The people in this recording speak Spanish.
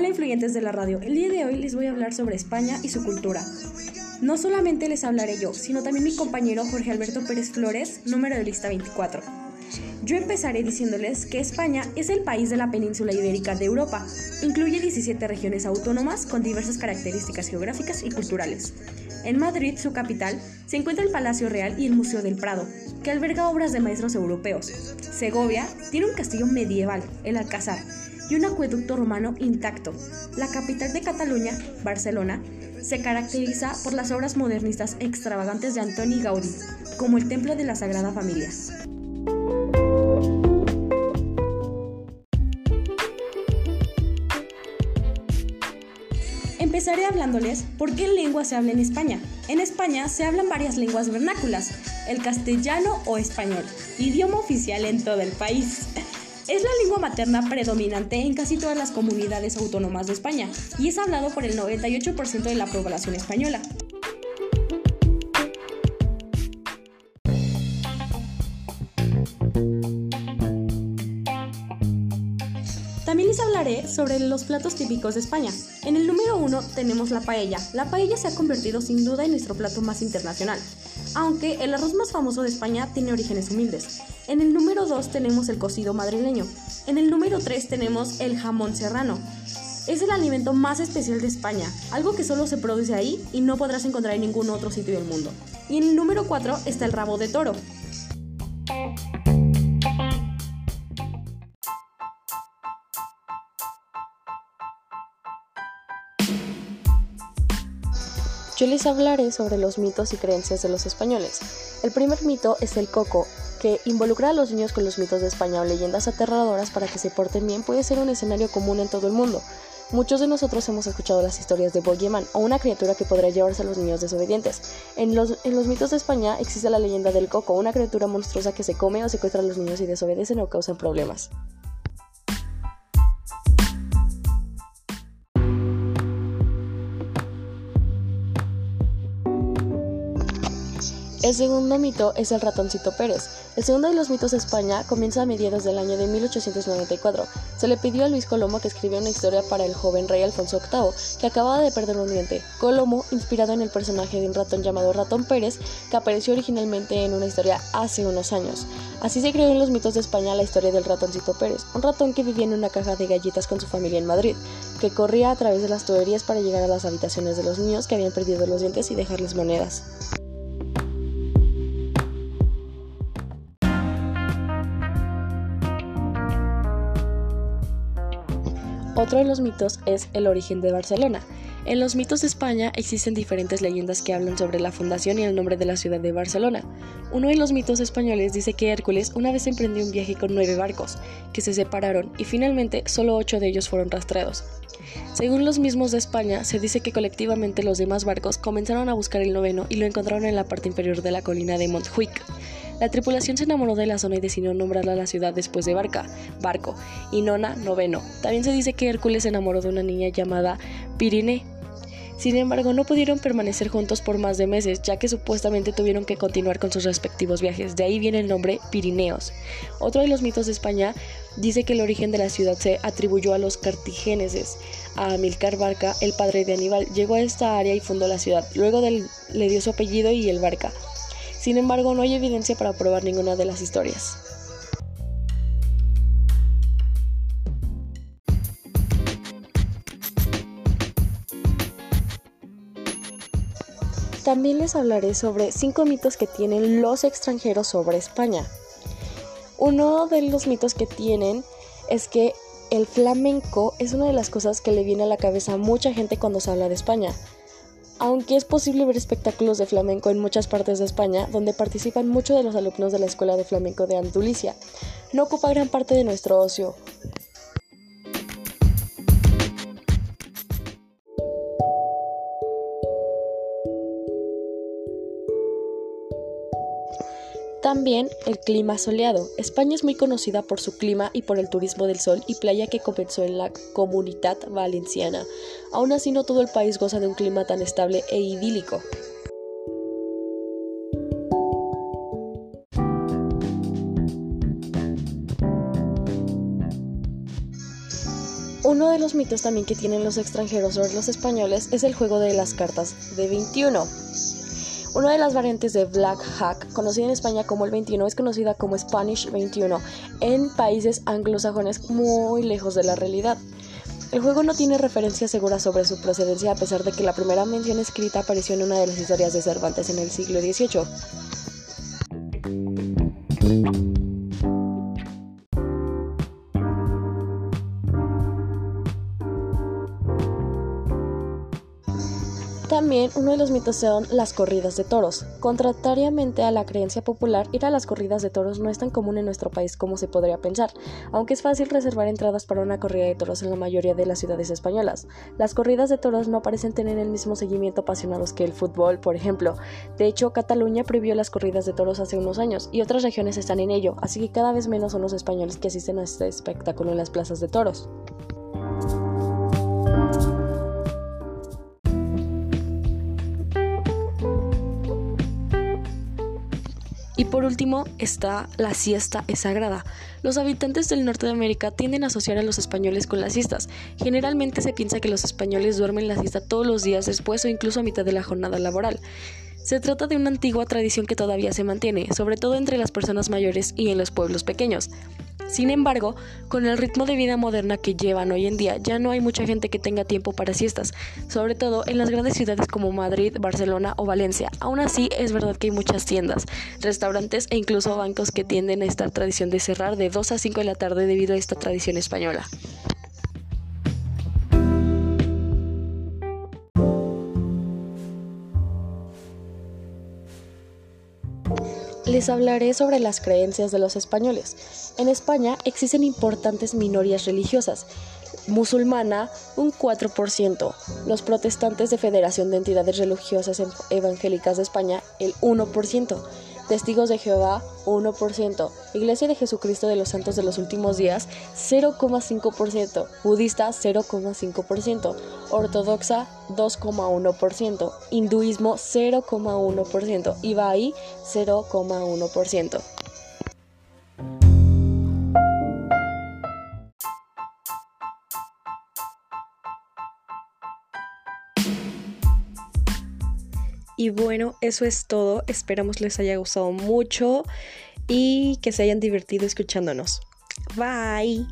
Hola influyentes de la radio, el día de hoy les voy a hablar sobre España y su cultura. No solamente les hablaré yo, sino también mi compañero Jorge Alberto Pérez Flores, número de lista 24. Yo empezaré diciéndoles que España es el país de la península ibérica de Europa. Incluye 17 regiones autónomas con diversas características geográficas y culturales. En Madrid, su capital, se encuentra el Palacio Real y el Museo del Prado, que alberga obras de maestros europeos. Segovia tiene un castillo medieval, el Alcázar, y un acueducto romano intacto. La capital de Cataluña, Barcelona, se caracteriza por las obras modernistas extravagantes de Antoni Gaudí, como el Templo de la Sagrada Familia. Empezaré hablándoles por qué lengua se habla en España. En España se hablan varias lenguas vernáculas, el castellano o español, idioma oficial en todo el país. Es la lengua materna predominante en casi todas las comunidades autónomas de España y es hablado por el 98% de la población española. También les hablaré sobre los platos típicos de España. En el número uno tenemos la paella. La paella se ha convertido sin duda en nuestro plato más internacional aunque el arroz más famoso de España tiene orígenes humildes. En el número 2 tenemos el cocido madrileño. En el número 3 tenemos el jamón serrano. Es el alimento más especial de España, algo que solo se produce ahí y no podrás encontrar en ningún otro sitio del mundo. Y en el número 4 está el rabo de toro. Yo les hablaré sobre los mitos y creencias de los españoles. El primer mito es el coco, que involucra a los niños con los mitos de España o leyendas aterradoras para que se porten bien puede ser un escenario común en todo el mundo. Muchos de nosotros hemos escuchado las historias de Boogeyman o una criatura que podrá llevarse a los niños desobedientes. En los, en los mitos de España existe la leyenda del coco, una criatura monstruosa que se come o secuestra a los niños y desobedecen o causan problemas. El segundo mito es el ratoncito Pérez. El segundo de los mitos de España comienza a mediados del año de 1894. Se le pidió a Luis Colomo que escribiera una historia para el joven rey Alfonso VIII, que acababa de perder un diente. Colomo, inspirado en el personaje de un ratón llamado Ratón Pérez, que apareció originalmente en una historia hace unos años. Así se creó en los mitos de España la historia del ratoncito Pérez, un ratón que vivía en una caja de galletas con su familia en Madrid, que corría a través de las tuberías para llegar a las habitaciones de los niños que habían perdido los dientes y dejarles monedas. Otro de los mitos es el origen de Barcelona. En los mitos de España existen diferentes leyendas que hablan sobre la fundación y el nombre de la ciudad de Barcelona. Uno de los mitos españoles dice que Hércules una vez emprendió un viaje con nueve barcos, que se separaron y finalmente solo ocho de ellos fueron rastreados. Según los mismos de España, se dice que colectivamente los demás barcos comenzaron a buscar el noveno y lo encontraron en la parte inferior de la colina de Montjuic. La tripulación se enamoró de la zona y decidió nombrarla la ciudad después de Barca, Barco, y Nona, Noveno. También se dice que Hércules se enamoró de una niña llamada Pirine. Sin embargo, no pudieron permanecer juntos por más de meses, ya que supuestamente tuvieron que continuar con sus respectivos viajes. De ahí viene el nombre Pirineos. Otro de los mitos de España dice que el origen de la ciudad se atribuyó a los cartigéneses. A Amilcar Barca, el padre de Aníbal, llegó a esta área y fundó la ciudad. Luego le dio su apellido y el Barca. Sin embargo, no hay evidencia para probar ninguna de las historias. También les hablaré sobre cinco mitos que tienen los extranjeros sobre España. Uno de los mitos que tienen es que el flamenco es una de las cosas que le viene a la cabeza a mucha gente cuando se habla de España. Aunque es posible ver espectáculos de flamenco en muchas partes de España, donde participan muchos de los alumnos de la Escuela de Flamenco de Andalucía, no ocupa gran parte de nuestro ocio. También el clima soleado. España es muy conocida por su clima y por el turismo del sol y playa que comenzó en la comunidad valenciana. Aún así no todo el país goza de un clima tan estable e idílico. Uno de los mitos también que tienen los extranjeros sobre los españoles es el juego de las cartas de 21. Una de las variantes de Black Hack, conocida en España como el 21, es conocida como Spanish 21 en países anglosajones muy lejos de la realidad. El juego no tiene referencia segura sobre su procedencia a pesar de que la primera mención escrita apareció en una de las historias de Cervantes en el siglo XVIII. Uno de los mitos son las corridas de toros. Contrariamente a la creencia popular, ir a las corridas de toros no es tan común en nuestro país como se podría pensar, aunque es fácil reservar entradas para una corrida de toros en la mayoría de las ciudades españolas. Las corridas de toros no parecen tener el mismo seguimiento apasionados que el fútbol, por ejemplo. De hecho, Cataluña prohibió las corridas de toros hace unos años y otras regiones están en ello, así que cada vez menos son los españoles que asisten a este espectáculo en las plazas de toros. Y por último está la siesta es sagrada. Los habitantes del norte de América tienden a asociar a los españoles con las siestas. Generalmente se piensa que los españoles duermen la siesta todos los días después o incluso a mitad de la jornada laboral. Se trata de una antigua tradición que todavía se mantiene, sobre todo entre las personas mayores y en los pueblos pequeños. Sin embargo, con el ritmo de vida moderna que llevan hoy en día, ya no hay mucha gente que tenga tiempo para siestas, sobre todo en las grandes ciudades como Madrid, Barcelona o Valencia. Aún así, es verdad que hay muchas tiendas, restaurantes e incluso bancos que tienden a esta tradición de cerrar de 2 a 5 de la tarde debido a esta tradición española. Les hablaré sobre las creencias de los españoles. En España existen importantes minorías religiosas. Musulmana, un 4%. Los protestantes de Federación de Entidades Religiosas Evangélicas de España, el 1%. Testigos de Jehová, 1%. Iglesia de Jesucristo de los Santos de los Últimos Días, 0,5%. Budista, 0,5%. Ortodoxa, 2,1%. Hinduismo, 0,1%. Y Bahá'í, 0,1%. Y bueno, eso es todo. Esperamos les haya gustado mucho y que se hayan divertido escuchándonos. Bye.